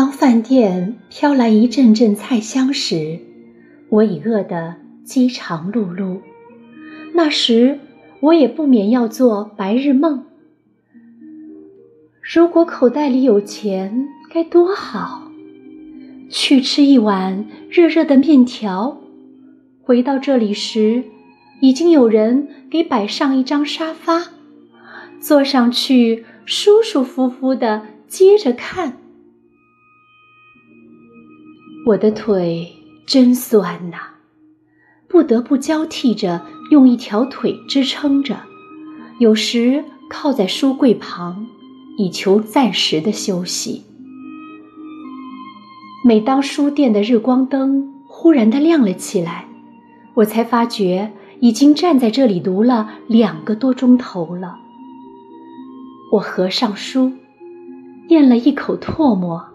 当饭店飘来一阵阵菜香时，我已饿得饥肠辘辘。那时，我也不免要做白日梦。如果口袋里有钱，该多好！去吃一碗热热的面条。回到这里时，已经有人给摆上一张沙发，坐上去舒舒服服的接着看。我的腿真酸呐，不得不交替着用一条腿支撑着，有时靠在书柜旁，以求暂时的休息。每当书店的日光灯忽然的亮了起来，我才发觉已经站在这里读了两个多钟头了。我合上书，咽了一口唾沫。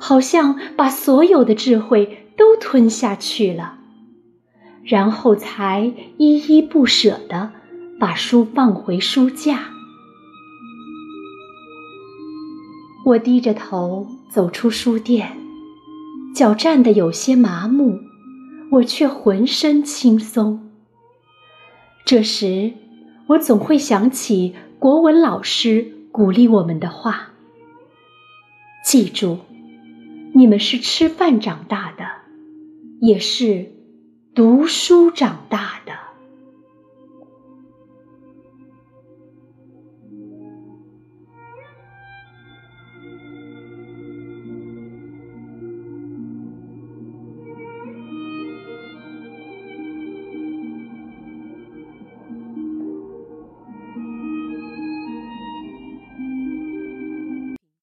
好像把所有的智慧都吞下去了，然后才依依不舍地把书放回书架。我低着头走出书店，脚站得有些麻木，我却浑身轻松。这时，我总会想起国文老师鼓励我们的话：“记住。”你们是吃饭长大的，也是读书长大的。